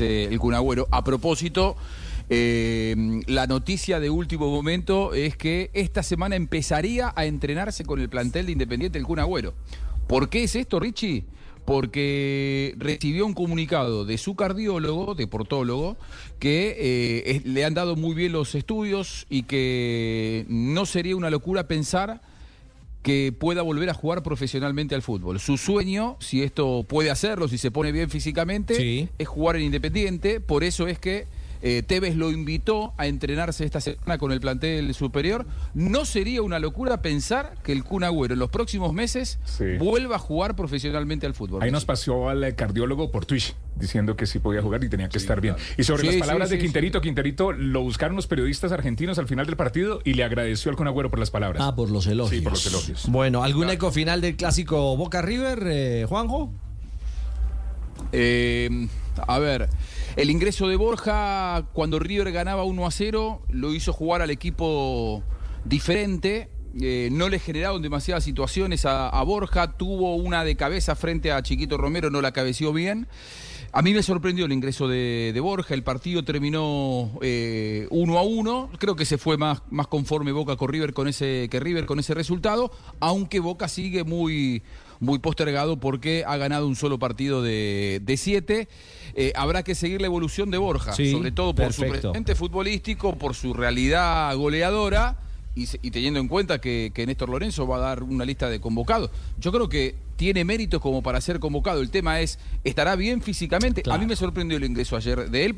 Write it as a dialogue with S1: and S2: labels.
S1: el Cunagüero. A propósito, eh, la noticia de último momento es que esta semana empezaría a entrenarse con el plantel de Independiente el Cunagüero. ¿Por qué es esto, Richie? Porque recibió un comunicado de su cardiólogo, de portólogo, que eh, le han dado muy bien los estudios y que no sería una locura pensar que pueda volver a jugar profesionalmente al fútbol. Su sueño, si esto puede hacerlo, si se pone bien físicamente,
S2: Sí.
S1: es jugar en Independiente. Por eso es que eh, Tevez lo invitó a entrenarse esta semana con el plantel superior. No sería una locura pensar que el Kun Agüero en los próximos meses
S3: Sí.
S1: vuelva a jugar profesionalmente al fútbol.
S3: Ahí nos pasó al cardiólogo por Twitch diciendo que sí podía jugar y tenía que estar bien. Y sobre
S1: Sí,
S3: las palabras
S1: sí,
S3: de
S1: sí.
S3: Quinterito, Quinterito lo buscaron los periodistas argentinos al final del partido y le agradeció al Conagüero por las palabras.
S2: Ah, por los elogios.
S3: Sí, por los elogios.
S2: Bueno, ¿algún eco final del clásico Boca River, eh, Juanjo?
S1: Eh, a ver, el ingreso de Borja cuando River ganaba 1 a 0 lo hizo jugar al equipo diferente. eh, no le generaron demasiadas situaciones a, Borja. Tuvo una de cabeza frente a Chiquito Romero, no la cabeció bien. A mí me sorprendió el ingreso de, Borja. El partido terminó eh, 1 a 1. Creo que se fue más, más conforme Boca con River con ese, que River con ese resultado. Aunque Boca sigue muy, muy postergado porque ha ganado un solo partido de, de siete. Eh, habrá que seguir la evolución de Borja,
S2: Sí,
S1: sobre todo por su presente futbolístico, por su realidad goleadora y, teniendo en cuenta que, que Néstor Lorenzo va a dar una lista de convocados. Yo creo que tiene méritos como para ser convocado. El tema es, ¿estará bien físicamente?
S2: Claro.
S1: A mí me sorprendió el ingreso ayer de él.